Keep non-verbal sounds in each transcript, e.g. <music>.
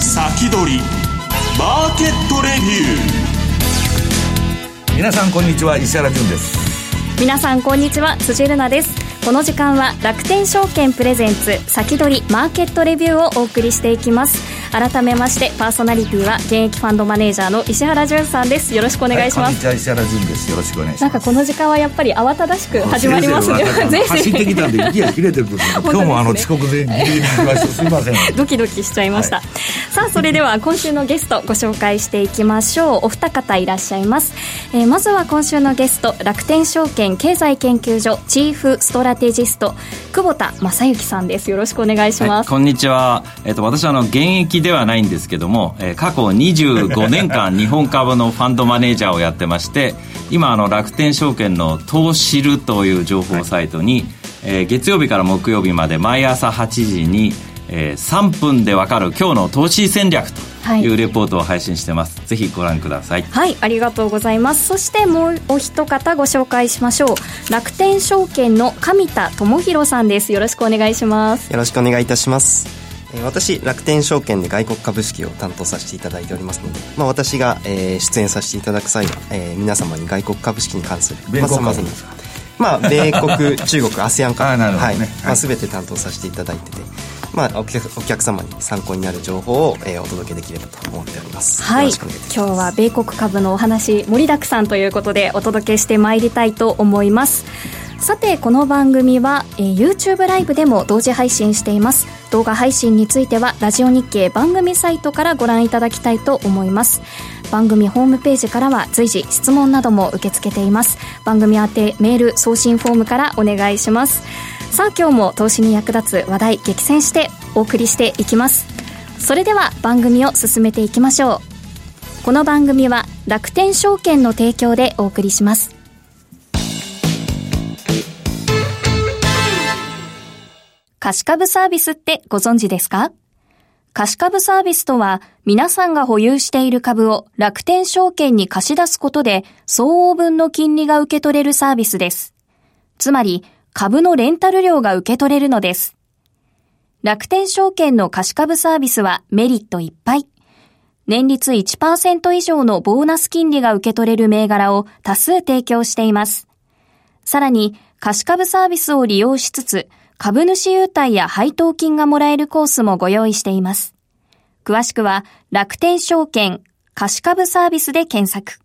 先取りマーケットレビュー。皆さんこんにちは石原潤です。皆さんこんにちは辻るなです。この時間は楽天証券プレゼンツ先取りマーケットレビューをお送りしていきます改めましてパーソナリティは現役ファンドマネージャーの石原潤さんです。よろしくお願いします、はい、こんにちは石原潤です。よろしくお願いします。なんかこの時間はやっぱり慌ただしく始まりますね。<laughs> 走ってきたんで息が切れてる <laughs> 今日もあの遅刻でギリギリに来ましたすみません。ドキドキしちゃいました、はい、さあそれでは今週のゲストご紹介していきましょう。お二方いらっしゃいます、えー、まずは今週のゲスト楽天証券経済研究所チーフストラテジスト久保田正幸さんです。よろしくお願いします、はい、こんにちは。えっ、ー、と私はあの現役ではないんですけどども、えー、過去25年間 <laughs> 日本株のファンドマネージャーをやってまして今あの楽天証券の投資るという情報サイトに、えー、月曜日から木曜日まで毎朝8時に、えー、3分でわかる今日の投資戦略というレポートを配信してます、はい、ぜひご覧ください。はいありがとうございます。そしてもうお一方ご紹介しましょう。楽天証券の上田智博さんです。よろしくお願いします。よろしくお願いいたします私楽天証券で外国株式を担当させていただいておりますので、まあ、私が、えー、出演させていただく際は、えー、皆様に外国株式に関する米国株ですか、まあ、米国 <laughs> 中国 ASEAN 株、ね、はい。まあ、全て担当させていただいててまあ、お客お客様に参考になる情報を、えー、お届けできればと思っております。はい、今日は米国株のお話盛りだくさんということでお届けしてまいりたいと思います。さてこの番組は、えー、YouTube ライブでも同時配信しています。動画配信についてはラジオ日経番組サイトからご覧いただきたいと思います。番組ホームページからは随時質問なども受け付けています。番組宛てメール送信フォームからお願いします。さあ今日も投資に役立つ話題激戦してお送りしていきます。それでは番組を進めていきましょう。この番組は楽天証券の提供でお送りします。貸し株サービスってご存知ですか？貸し株サービスとは、皆さんが保有している株を楽天証券に貸し出すことで、相応分の金利が受け取れるサービスです。つまり、株のレンタル料が受け取れるのです。楽天証券の貸し株サービスはメリットいっぱい。年率1%以上のボーナス金利が受け取れる銘柄を多数提供しています。さらに、貸し株サービスを利用しつつ、株主優待や配当金がもらえるコースもご用意しています。詳しくは楽天証券貸株サービスで検索。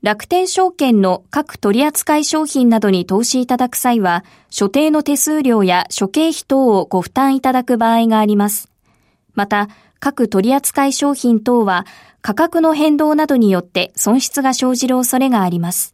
楽天証券の各取扱い商品などに投資いただく際は、所定の手数料や諸経費等をご負担いただく場合があります。また、各取扱い商品等は価格の変動などによって損失が生じる恐れがあります。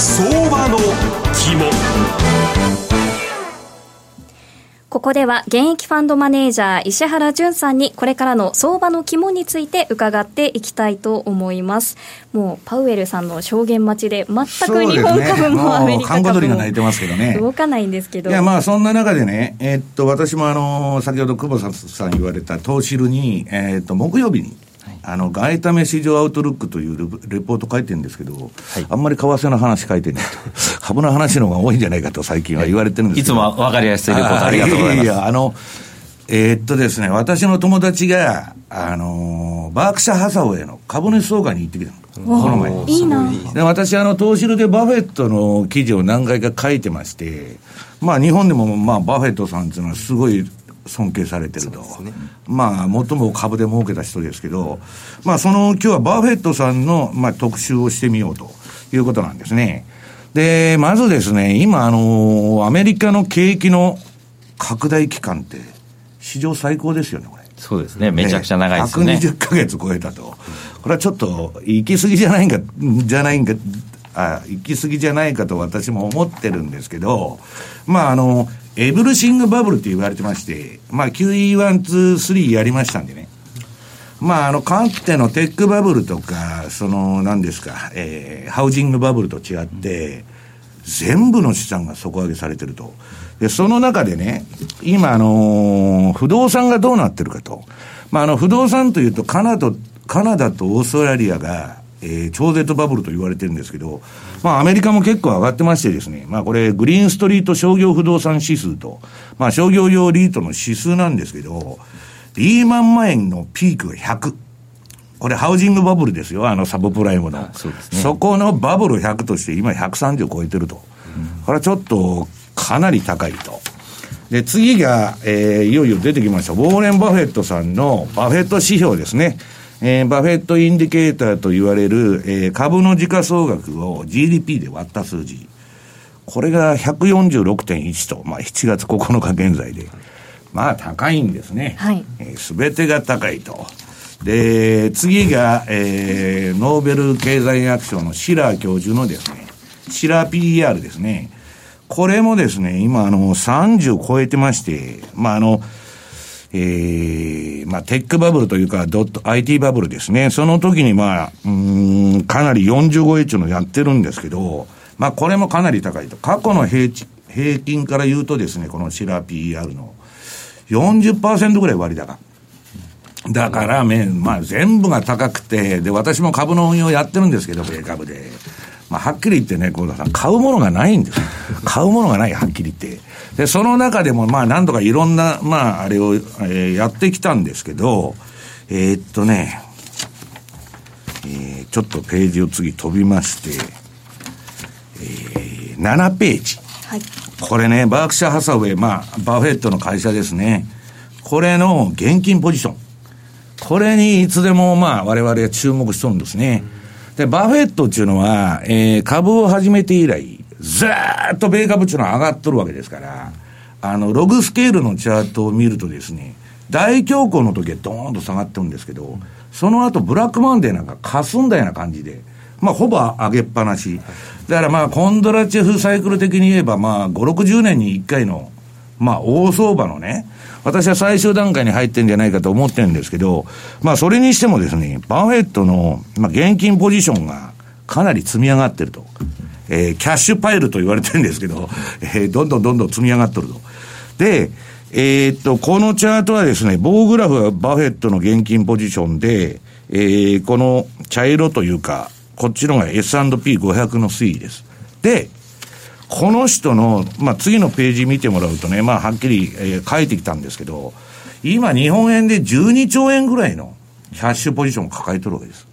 相場の肝ここでは現役ファンドマネージャー石原淳さんにこれからの相場の肝について伺っていきたいと思います。もうパウエルさんの証言待ちで全く日本株もアメリカ株も動かないんですけど。いやまあそんな中でね、えー、っと私もあの先ほど久保さん言われた投資ルに、えー、っと木曜日にあの、外為市場アウトルックというレポート書いてるんですけど、はい、あんまり為替の話書いてないと。<laughs> 株の話の方が多いんじゃないかと最近は言われてるんですいつも分かりやすいレポートありがとうございます。いやいや、あの、えー、っとですね、私の友達が、あのバークシャー・ハサウェイの株主総会に行ってきたの。この前いいなで私、あの、投資でバフェットの記事を何回か書いてまして、まあ、日本でも、まあ、バフェットさんっていうのはすごい尊敬されてると。ね、まあ、最も株で儲けた人ですけど、まあ、その、今日はバフェットさんの、まあ、特集をしてみようということなんですね。で、まずですね、今、あの、アメリカの景気の拡大期間って、史上最高ですよね、これ。そうですね、めちゃくちゃ長いですね。120ヶ月超えたと。これはちょっと、行き過ぎじゃないか、じゃないんか、あ行き過ぎじゃないかと私も思ってるんですけど、まあ、あの、エブルシングバブルって言われてまして、まあ QE1、2、3やりましたんでね。まあ、あの、かつてのテックバブルとか、その、何ですか、えー、ハウジングバブルと違って、全部の資産が底上げされてると。で、その中でね、今、あのー、不動産がどうなってるかと。まあ、あの、不動産というと、カナダ、カナダとオーストラリアが、えー、超絶バブルと言われてるんですけど、まあ、アメリカも結構上がってましてですね、まあ、これ、グリーンストリート商業不動産指数と、まあ、商業用リートの指数なんですけど、リーマン前のピークが100。これ、ハウジングバブルですよ、あのサブプライムの。そね、そこのバブル100として、今130超えてると。うん、これはちょっと、かなり高いと。で、次が、えー、いよいよ出てきました。ウォーレン・バフェットさんのバフェット指標ですね。えー、バフェットインディケーターと言われる、えー、株の時価総額を GDP で割った数字。これが146.1と、まあ7月9日現在で。まあ高いんですね。はい。す、え、べ、てが高いと。で、次が、えー、ノーベル経済学賞のシラー教授のですね、シラー PER ですね。これもですね、今あの30超えてまして、まああの、えー、まあテックバブルというかドット IT バブルですね。その時にまあ、うん、かなり40超えっていうのやってるんですけど、まあこれもかなり高いと。過去の平平均から言うとですね、このシラ PER の40%ぐらい割高。だから、まあ、全部が高くて、で、私も株の運用やってるんですけど、米株で。まあ、はっきり言ってね、幸田さん、買うものがないんです。買うものがない、はっきり言って。で、その中でも、まあ、なんとかいろんな、まあ、あれを、えー、やってきたんですけど、えー、っとね、えー、ちょっとページを次飛びまして、えー、7ページ。はい。これね、バークシャー・ハサウェイ、まあ、バフェットの会社ですね。これの現金ポジション。これにいつでも、まあ、我々は注目しとるんですね。で、バフェットっていうのは、えー、株を始めて以来、ずーっと米株っていうの上がっとるわけですから、あの、ログスケールのチャートを見るとですね、大恐慌の時はドーンと下がってるんですけど、その後ブラックマンデーなんか霞んだような感じで、まあ、ほぼ上げっぱなし。だからまあ、コンドラチェフサイクル的に言えば、まあ、5、60年に1回の、まあ、大相場のね、私は最終段階に入ってんじゃないかと思ってるんですけど、まあ、それにしてもですね、バフェットの、まあ、現金ポジションがかなり積み上がってると。えー、キャッシュパイルと言われてるんですけど、えー、どんどんどんどん積み上がってると。で、えー、っと、このチャートはですね、棒グラフがバフェットの現金ポジションで、えー、この茶色というか、こっちのが S&P500 の推移です。で、この人の、まあ、次のページ見てもらうとね、まあ、はっきり、えー、書いてきたんですけど、今、日本円で12兆円ぐらいのキャッシュポジションを抱えてるわけです。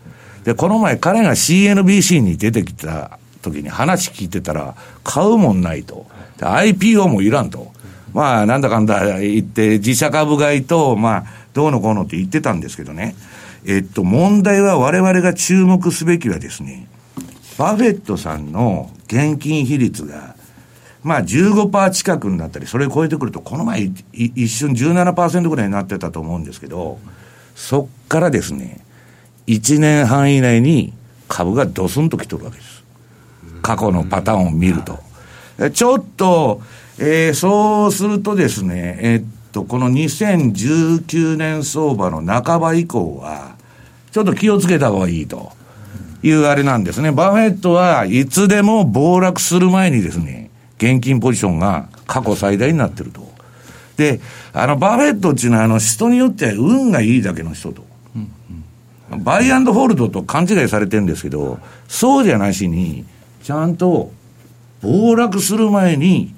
で、この前彼が CNBC に出てきた時に話聞いてたら、買うもんないと。IPO もいらんと。まあ、なんだかんだ言って、自社株買いと、まあ、どうのこうのって言ってたんですけどね。えっと、問題は我々が注目すべきはですね、バフェットさんの現金比率が、まあ15%近くになったり、それを超えてくると、この前一瞬17%ぐらいになってたと思うんですけど、そっからですね、1年半以内に株がドスンと来とるわけです。過去のパターンを見ると。ちょっと、えー、そうするとですね、えー、っと、この2019年相場の半ば以降は、ちょっと気をつけた方がいいというあれなんですね。バフェットはいつでも暴落する前にですね、現金ポジションが過去最大になってると。で、あの、バフェットっていうのは、あの、人によっては運がいいだけの人と。うんうん、バイアンドホールドと勘違いされてるんですけど、そうじゃなしに、ちゃんと暴落する前に、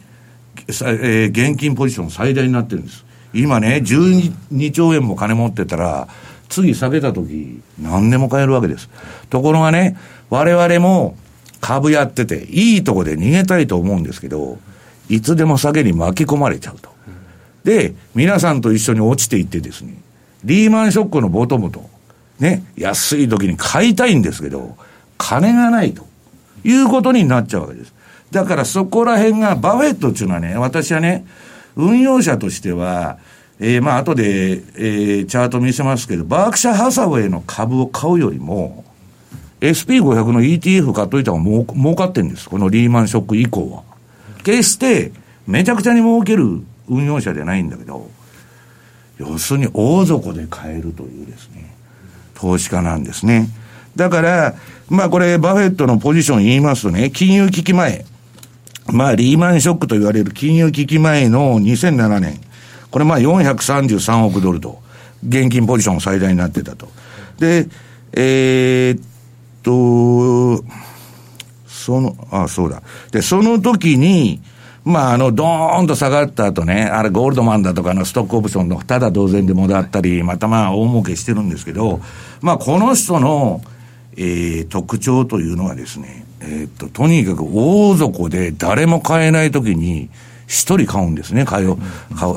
えー、現金ポジション最大になってるんです。今ね、12兆円も金持ってたら、次下げた時、何でも買えるわけです。ところがね、我々も株やってて、いいとこで逃げたいと思うんですけど、いつでも下げに巻き込まれちゃうと。で、皆さんと一緒に落ちていってですね、リーマンショックのボトムと、ね、安い時に買いたいんですけど、金がないということになっちゃうわけです。だからそこら辺が、バフェットっていうのはね、私はね、運用者としては、えー、まあ、後で、えー、チャート見せますけど、バークシャーハサウェイの株を買うよりも、SP500 の ETF 買っといた方がもう儲かってんです。このリーマンショック以降は。決して、めちゃくちゃに儲ける運用者じゃないんだけど、要するに大底で買えるというですね、投資家なんですね。だから、まあこれ、バフェットのポジション言いますとね、金融危機前、まあリーマンショックと言われる金融危機前の2007年、これまあ433億ドルと、現金ポジション最大になってたと。で、えー、っと、その、あ、そうだ。で、その時に、まあ、あの、ドーンと下がった後ね、あれ、ゴールドマンだとかのストックオプションのただ同然でもだったり、またまあ、大儲けしてるんですけど、まあ、この人の、えー、特徴というのはですね、えー、っと、とにかく大底で誰も買えないときに、一人買うんですね、買う。買う。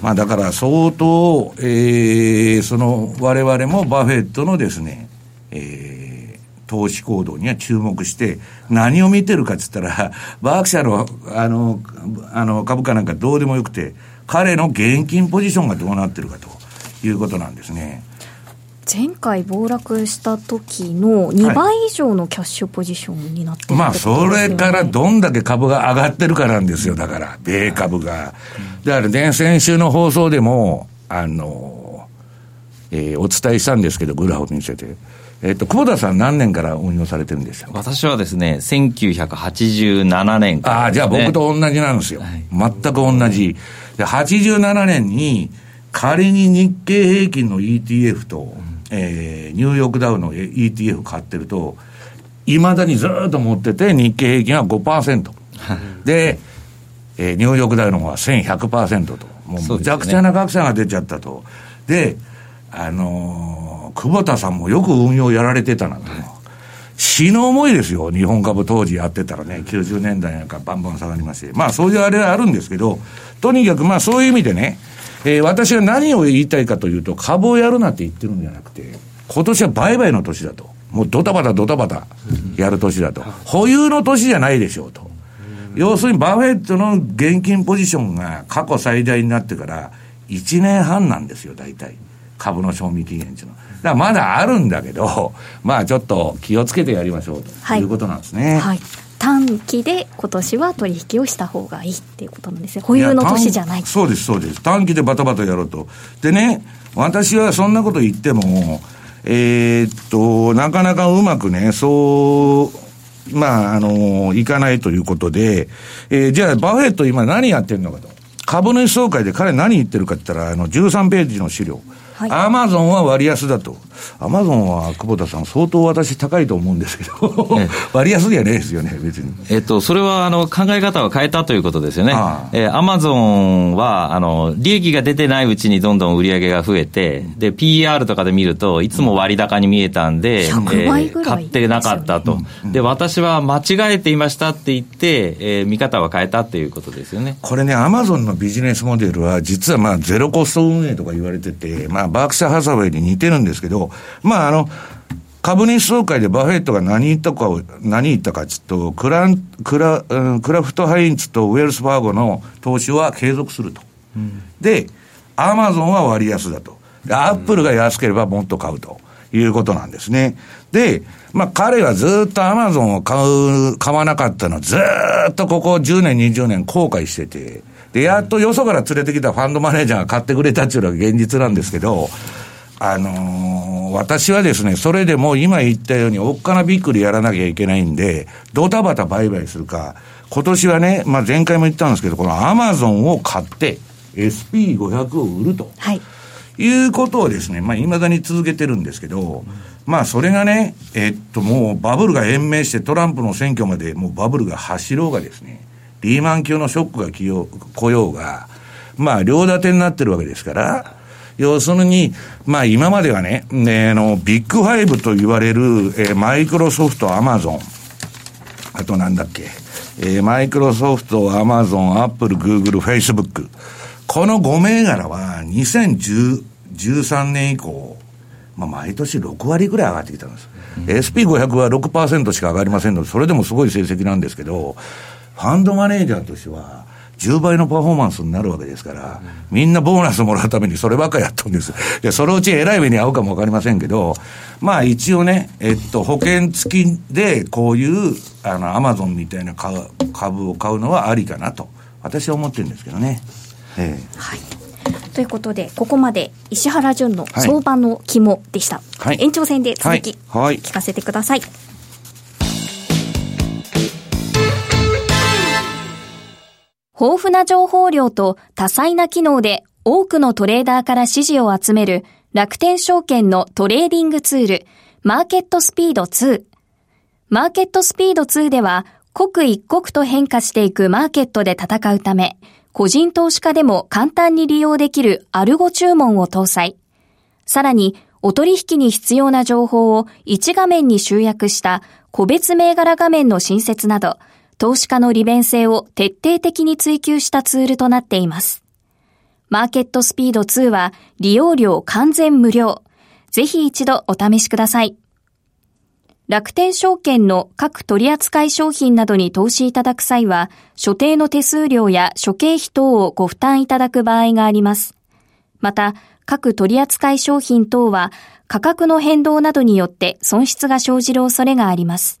まあだから相当、えー、その我々もバフェットのですね、えー、投資行動には注目して、何を見てるかっつったら、<laughs> バークシャの、あの、あの、株価なんかどうでもよくて、彼の現金ポジションがどうなってるかということなんですね。前回暴落した時の2倍以上のキャッシュポジションになってる、ねはい、まあ、それからどんだけ株が上がってるかなんですよ、だから、米株が。だからね、先週の放送でも、あの、えー、お伝えしたんですけど、グラフを見せて。えっ、と、久保田さん何年から運用されてるんでした私はですね、1987年から、ね、ああ、じゃあ僕と同じなんですよ。はい、全く同じ。で、87年に、仮に日経平均の ETF と、えー、ニューヨークダウの ETF 買ってると、いまだにずっと持ってて、日経平均は5%。で、えー、ニューヨークダウの方は1100%と。もうむちゃくちゃな格差が出ちゃったと。で、あのー、久保田さんもよく運用やられてたなと。死の思いですよ、日本株当時やってたらね、90年代なんかバンバン下がりまして。まあそういうあれはあるんですけど、とにかくまあそういう意味でね、えー、私は何を言いたいかというと、株をやるなって言ってるんじゃなくて、今年は売買の年だと。もうドタバタドタバタやる年だと。保有の年じゃないでしょうと。要するにバフェットの現金ポジションが過去最大になってから1年半なんですよ、大体。株の賞味期限っていうのは。だからまだあるんだけど、まあちょっと気をつけてやりましょうということなんですね。はい、はい短期で今年は取引をした方がいいっていうことなんですね。保有の年じゃないそうです、そうです。短期でバタバタやろうと。でね、私はそんなこと言っても、えー、っと、なかなかうまくね、そう、まあ、あの、いかないということで、えー、じゃあ、バフェット今何やってるのかと。株主総会で彼何言ってるかって言ったら、あの、13ページの資料。アマゾンは割安だと。アマゾンは久保田さん、相当私高いと思うんですけど、<laughs> 割安ではないですよね、別に。えっと、それはあの考え方を変えたということですよね。アマゾンは、あの、利益が出てないうちにどんどん売り上げが増えて、で、PR とかで見ると、いつも割高に見えたんで、えー、買ってなかったと。で、私は間違えていましたって言って、えー、見方は変えたっていうことですよね。これね、アマゾンのビジネスモデルは、実はまあ、ゼロコスト運営とか言われてて、まあ、バークシャ・ハサウェイに似てるんですけど、まあ、あの、株主総会でバフェットが何言ったかを、何言ったかちょっと、クラン、クラ、うん、クラフトハインツとウェルスファーゴの投資は継続すると。うん、で、アマゾンは割安だと。アップルが安ければもっと買うということなんですね。で、まあ彼はずっとアマゾンを買う、買わなかったのずっとここ10年、20年後悔してて、で、やっとよそから連れてきたファンドマネージャーが買ってくれたっていうのが現実なんですけど、あのー、私はですね、それでも今言ったように、おっかなびっくりやらなきゃいけないんで、ドタバタ売買するか、今年はね、まあ前回も言ったんですけど、このアマゾンを買って、SP500 を売ると。はい。いうことをですね、まあ、未だに続けてるんですけど、まあ、それがね、えっと、もうバブルが延命してトランプの選挙までもうバブルが走ろうがですね、リーマン級のショックが来ようが、まあ、両建てになってるわけですから、要するに、まあ今まではね、ねあの、ビッグファイブと言われる、えー、マイクロソフト、アマゾン、あとなんだっけ、えー、マイクロソフト、アマゾン、アップル、グーグル、フェイスブック。この5銘柄は2013年以降、まあ毎年6割ぐらい上がってきたんです。うん、SP500 は6%しか上がりませんので、それでもすごい成績なんですけど、ファンドマネージャーとしては、10倍のパフォーマンスになるわけですから、みんなボーナスもらうためにそればっかりやったんです。で、そのうち偉い目に遭うかもわかりませんけど、まあ一応ね、えっと、保険付きでこういう、あの、アマゾンみたいな株を買うのはありかなと私は思ってるんですけどね。ええはい。ということで、ここまで石原淳の相場の肝でした。はい、延長戦で続き、はい、聞かせてください。豊富な情報量と多彩な機能で多くのトレーダーから支持を集める楽天証券のトレーディングツール、マーケットスピード2。マーケットスピード2では、刻一刻と変化していくマーケットで戦うため、個人投資家でも簡単に利用できるアルゴ注文を搭載。さらに、お取引に必要な情報を1画面に集約した個別銘柄画面の新設など、投資家の利便性を徹底的に追求したツールとなっています。マーケットスピード2は利用料完全無料。ぜひ一度お試しください。楽天証券の各取扱商品などに投資いただく際は、所定の手数料や諸経費等をご負担いただく場合があります。また、各取扱商品等は価格の変動などによって損失が生じる恐れがあります。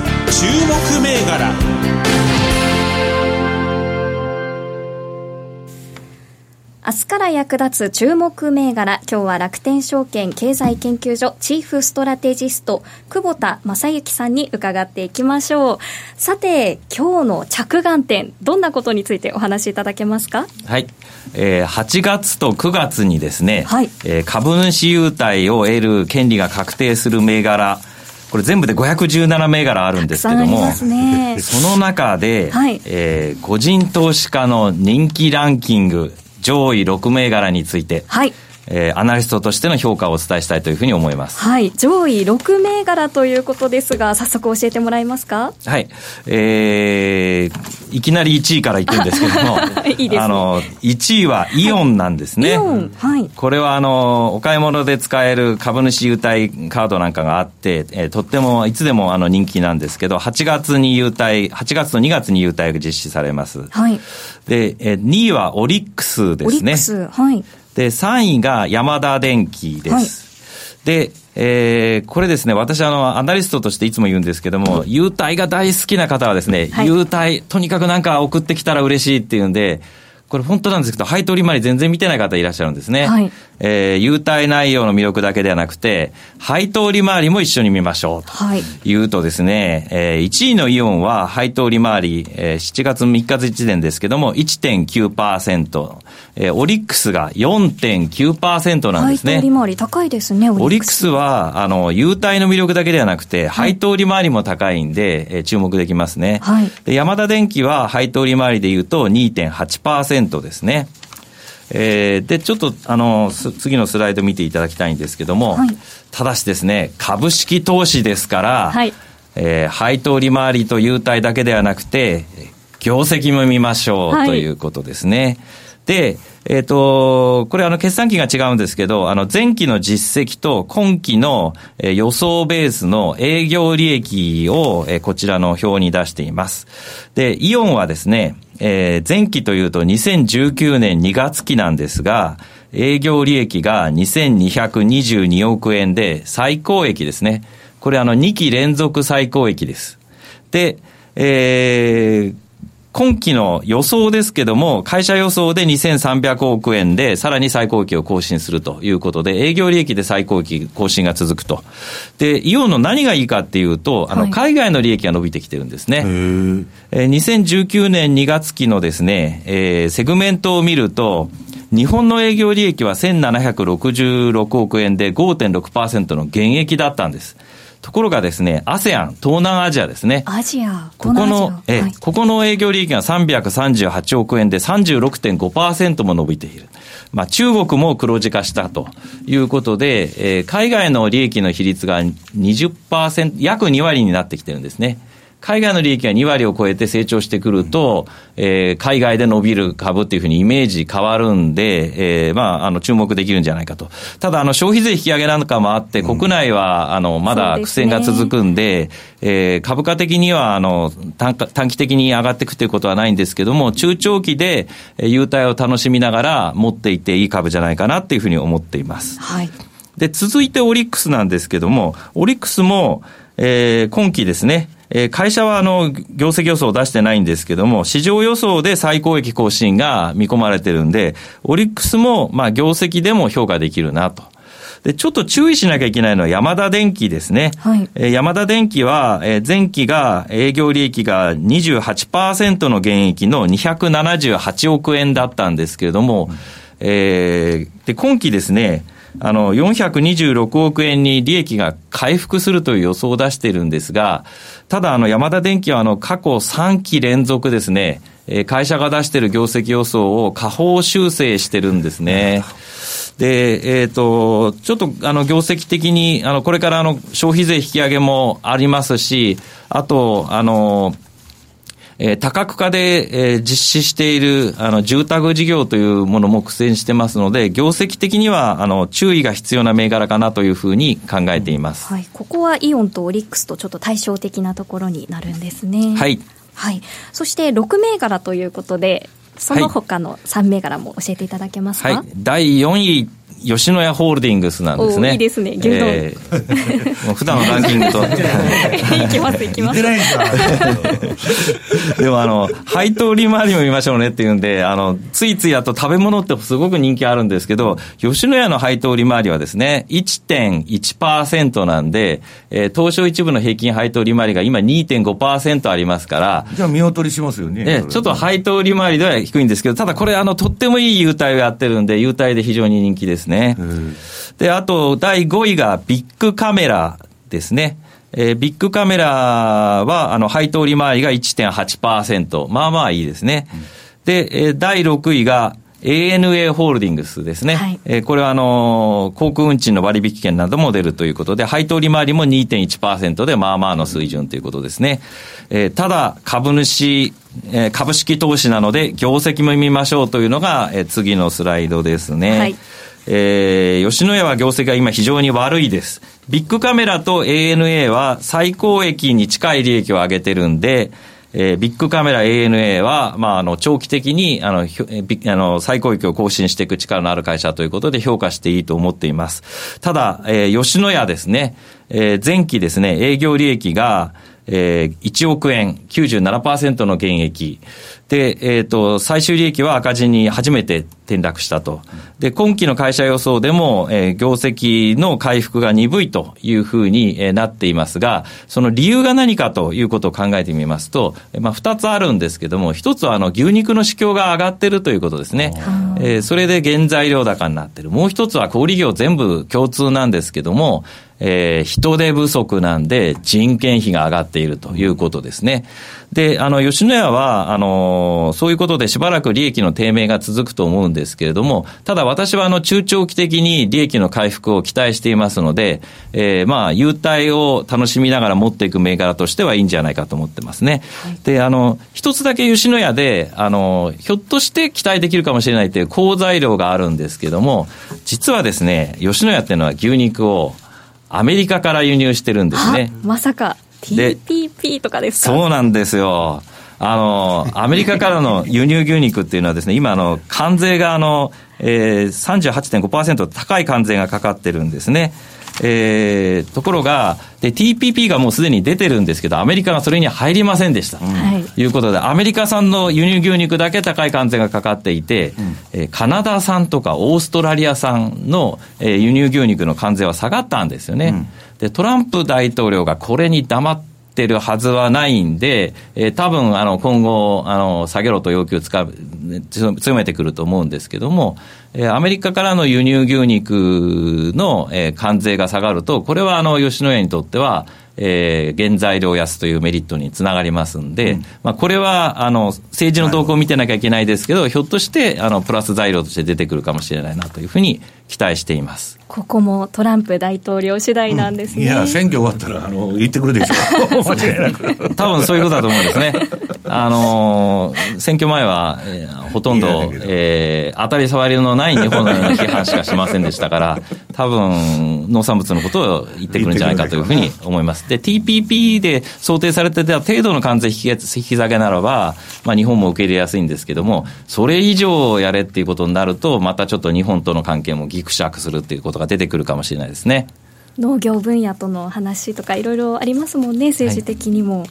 注目銘柄。明日から役立つ注目銘柄、今日は楽天証券経済研究所チーフストラテジスト、久保田正幸さんに伺っていきましょう。さて、今日の着眼点、どんなことについてお話しいただけますか？はい。えー、8月と9月にですね、はいえー、株主優待を得る権利が確定する銘柄、これ全部で517銘柄あるんですけども、ね、その中で、はい、えー、個人投資家の人気ランキング上位6銘柄について、はい。えー、アナリストとしての評価をお伝えしたいというふうに思います。はい。上位6銘柄ということですが、早速教えてもらえますか？はい。えー、いきなり1位からいくんですけども、<laughs> いいですね。あの、1位はイオンなんですね。はい、イオン。はい。これはあの、お買い物で使える株主優待カードなんかがあって、えー、とっても、いつでもあの人気なんですけど、8月に優待、8月と2月に優待が実施されます。はい。で、えー、2位はオリックスですね。オリックス。はい。で、3位が山田電機です。はい、で、えー、これですね、私あの、アナリストとしていつも言うんですけども、優待が大好きな方はですね、はい、優待、とにかくなんか送ってきたら嬉しいっていうんで、これ本当なんですけど、配当利回り全然見てない方いらっしゃるんですね。はい、えー、優待内容の魅力だけではなくて、配当利回りも一緒に見ましょうというとですね、はい、えー、1位のイオンは配当利回り、えー、7月3日時点ですけども1.9%、えー、オリックスが4.9%なんですね。配当利回り高いですね、オリックスは、あの、優待の魅力だけではなくて、配当利回りも高いんで、えー、注目できますね。はい、で山田電機は配当利回りで言うと2.8%、10%ですね。えー、で、ちょっと、あの、次のスライド見ていただきたいんですけども、はい、ただしですね、株式投資ですから、はい、えー、配当利回りと優待だけではなくて、業績も見ましょうということですね。はい、で、えっ、ー、と、これあの決算期が違うんですけど、あの前期の実績と今期の予想ベースの営業利益をこちらの表に出しています。で、イオンはですね、えー、前期というと2019年2月期なんですが、営業利益が2222億円で最高益ですね。これあの2期連続最高益です。で、えー、今期の予想ですけども、会社予想で2300億円で、さらに最高益を更新するということで、営業利益で最高益更新が続くと。で、イオンの何がいいかっていうと、あの、海外の利益が伸びてきてるんですね。はい、えー、2019年2月期のですね、えー、セグメントを見ると、日本の営業利益は1766億円で5.6%の減益だったんです。ところがですね、ASEAN、東南アジアですね。アジア、ここの、え、はい、ここの営業利益が338億円で36.5%も伸びている。まあ、中国も黒字化したということで、えー、海外の利益の比率が20%、約2割になってきてるんですね。海外の利益が2割を超えて成長してくると、えー、海外で伸びる株っていうふうにイメージ変わるんで、えー、まあ、あの、注目できるんじゃないかと。ただ、あの、消費税引き上げなんかもあって、国内は、あの、まだ苦戦が続くんで、で、えー、株価的には、あの、短短期的に上がっていくということはないんですけども、中長期で、えー、優待を楽しみながら持っていていい株じゃないかなっていうふうに思っています。はい。で、続いてオリックスなんですけども、オリックスも、えー、今期ですね、えー、会社はあの、業績予想を出してないんですけども、市場予想で最高益更新が見込まれてるんで、オリックスも、まあ、業績でも評価できるなと。で、ちょっと注意しなきゃいけないのは山田電機ですね。はい、えー、山田電機は、えー、前期が営業利益が28%の減益の278億円だったんですけれども、うん、えー、で、今期ですね、あの、426億円に利益が回復するという予想を出しているんですが、ただ、あの、山田電機は、あの、過去3期連続ですね、え会社が出している業績予想を下方修正してるんですね。で、えっ、ー、と、ちょっと、あの、業績的に、あの、これからあの、消費税引き上げもありますし、あと、あの、えー、多角化で、えー、実施しているあの住宅事業というものも苦戦してますので、業績的にはあの注意が必要な銘柄かなというふうに考えています、はい、ここはイオンとオリックスとちょっと対照的なところになるんですね。はい、はい、そして6銘柄ということで、その他の3銘柄も教えていただけますか、はい、第4位吉野家ホールディングスなんですね。いいですね、牛丼。えー、<laughs> もう普段のランキングと。<laughs> いきます、いきます。でもあの、配当利回りも見ましょうねっていうんで、あの、ついついあと食べ物ってすごく人気あるんですけど、吉野家の配当利回りはですね、1.1%なんで、えー、東証一部の平均配当利回りが今2.5%ありますから。じゃあ見劣りしますよね。えちょっと配当利回りでは低いんですけど、ただこれあの、とってもいい優待をやってるんで、優待で非常に人気ですね。ね。で、あと、第5位がビッグカメラですね。えー、ビッグカメラは、あの、配当利回りが1.8%。まあまあいいですね。うん、で、えー、第6位が、ANA ホールディングスですね。はい、えー、これはあのー、航空運賃の割引券なども出るということで、配当利回りも2.1%でまあまあの水準ということですね。えー、ただ、株主、えー、株式投資なので、業績も見ましょうというのが、えー、次のスライドですね。はいえー、吉野家は業績が今非常に悪いです。ビッグカメラと ANA は最高益に近い利益を上げてるんで、えー、ビッグカメラ ANA は、まあ、あの、長期的に、あの、あの、最高益を更新していく力のある会社ということで評価していいと思っています。ただ、えー、吉野家ですね、えー、前期ですね、営業利益が、えー、1億円、97%の減益。で、えっ、ー、と、最終利益は赤字に初めて転落したと。で、今期の会社予想でも、えー、業績の回復が鈍いというふうに、えー、なっていますが、その理由が何かということを考えてみますと、まあ、二つあるんですけども、一つはあの、牛肉の市況が上がってるということですね。えー、それで原材料高になってる。もう一つは小売業全部共通なんですけども、えー、人手不足なんで人件費が上がっているということですね。で、あの、吉野家は、あの、そういうことでしばらく利益の低迷が続くと思うんですけれども、ただ私は、あの、中長期的に利益の回復を期待していますので、えー、まあ、優待を楽しみながら持っていく銘柄としてはいいんじゃないかと思ってますね。はい、で、あの、一つだけ吉野家で、あの、ひょっとして期待できるかもしれないという好材料があるんですけども、実はですね、吉野家っていうのは牛肉をアメリカから輸入してるんですね。まさか。TPP とかですか？そうなんですよ。あの、アメリカからの輸入牛肉っていうのはですね、今、あの、関税が、あの、えー、38.5%高い関税がかかってるんですね。えー、ところがで、TPP がもうすでに出てるんですけど、アメリカがそれに入りませんでした。と、うん、いうことで、アメリカ産の輸入牛肉だけ高い関税がかかっていて、うん、えー、カナダ産とかオーストラリア産の、えー、輸入牛肉の関税は下がったんですよね。うん、で、トランプ大統領がこれに黙ってるはずはないんで、えー、多分あの今後あの下げろと要求を強めてくると思うんですけども、えー、アメリカからの輸入牛肉の、えー、関税が下がると、これはあの吉野家にとっては、えー、原材料安というメリットにつながりますんで、うん、まあ、これはあの政治の動向を見てなきゃいけないですけど、ひょっとしてあのプラス材料として出てくるかもしれないなというふうに期待していますここもトランプ大統領次第なんですね、うん、いや、選挙終わったらあの言ってくるでしょ <laughs> う、間違いなく。多分そういうことだと思うんですね。あの選挙前は、えー、ほとんど、えー、当たり障りのない日本の批判しかしませんでしたから、多分農産物のことを言ってくるんじゃないかというふうに思います。で、TPP で想定されてた程度の関税引き引き下げならば、まあ、日本も受け入れやすいんですけども、それ以上やれっていうことになると、またちょっと日本との関係もぎくしゃくするっていうことが出てくるかもしれないですね。農業分野との話とかいろいろありますもんね、政治的にも。はい、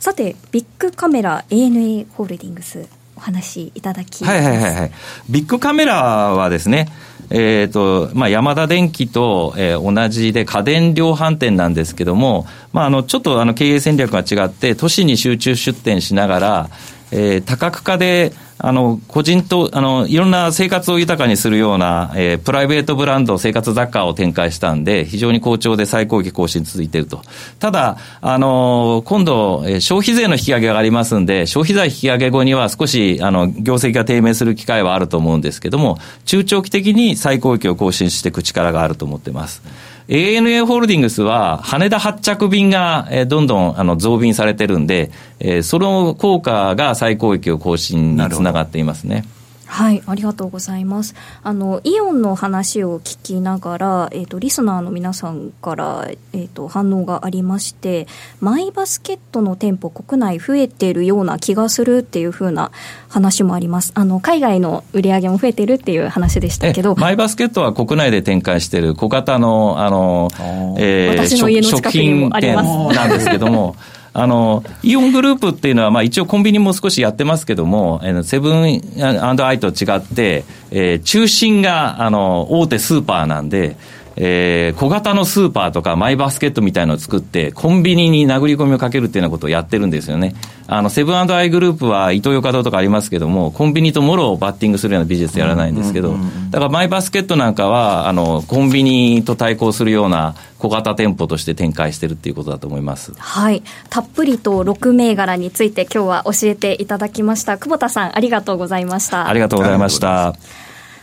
さて、ビッグカメラ ANA ホールディングス、お話いただきはいはいはいはい。ビッグカメラはですね、えーとまあ、ヤダ電機と、えー、同じで家電量販店なんですけども、まあ、あのちょっとあの経営戦略が違って、都市に集中出店しながら、えー、多角化であの、個人と、あの、いろんな生活を豊かにするような、えー、プライベートブランド、生活雑貨を展開したんで、非常に好調で最高益更新続いていると。ただ、あの、今度、えー、消費税の引き上げがありますんで、消費税引き上げ後には少し、あの、業績が低迷する機会はあると思うんですけども、中長期的に最高益を更新していく力があると思ってます。ANA ホールディングスは、羽田発着便が、えー、どんどんあの増便されてるんで、えー、その効果が最高益を更新につながっていますね。はい、ありがとうございます。あの、イオンの話を聞きながら、えっ、ー、と、リスナーの皆さんから、えっ、ー、と、反応がありまして、マイバスケットの店舗国内増えているような気がするっていうふうな話もあります。あの、海外の売り上げも増えてるっていう話でしたけど。マイバスケットは国内で展開している小型の、あの、えー、私の家の近くにもあります。なんですけども、<laughs> あの、イオングループっていうのは、まあ一応コンビニも少しやってますけども、セブンアイと違って、えー、中心が、あの、大手スーパーなんで、えー、小型のスーパーとかマイバスケットみたいのを作って、コンビニに殴り込みをかけるっていうようなことをやってるんですよね。あの、セブンアイグループはイトーヨーカドーとかありますけども、コンビニともろをバッティングするようなビジネスやらないんですけど、だからマイバスケットなんかは、あの、コンビニと対抗するような小型店舗として展開してるっていうことだと思います。はい。たっぷりと6銘柄について今日は教えていただきました。久保田さん、ありがとうございました。ありがとうございました。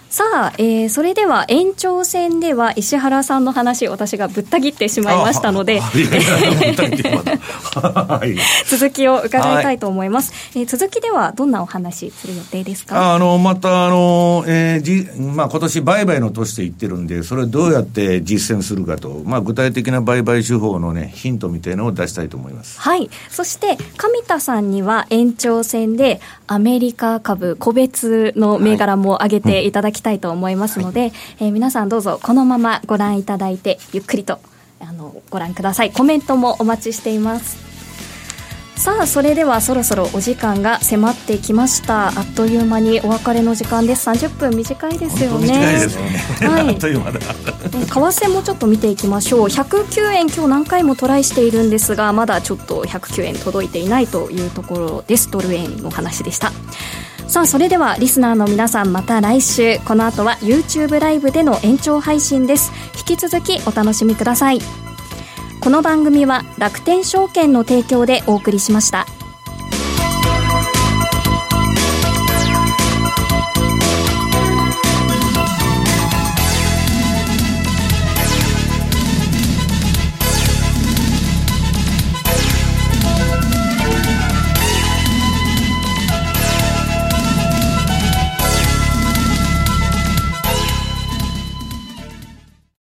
さあ、えー、それでは延長戦では石原さんの話、私がぶった切ってしまいましたので、続きを伺いたいと思います。はい、えー、続きではどんなお話する予定ですかあの、また、あの、えー、じ、まあ、今年売買の年で言ってるんで、それをどうやって実践するかと、まあ、具体的な売買手法のね、ヒントみたいのを出したいと思います。はい。そして、上田さんには延長戦でアメリカ株個別の銘柄も上げていただききたいと思いますので、はい、えー、皆さんどうぞこのままご覧いただいてゆっくりとあのご覧ください。コメントもお待ちしています。さあそれではそろそろお時間が迫ってきました。あっという間にお別れの時間です。30分短いですよね。ね、はい、為替もちょっと見ていきましょう。109円今日何回もトライしているんですがまだちょっと109円届いていないというところです。ドル円の話でしたさあそれではリスナーの皆さんまた来週。この後は YouTube ライブでの延長配信です。引き続きお楽しみください。この番組は楽天証券の提供でお送りしました。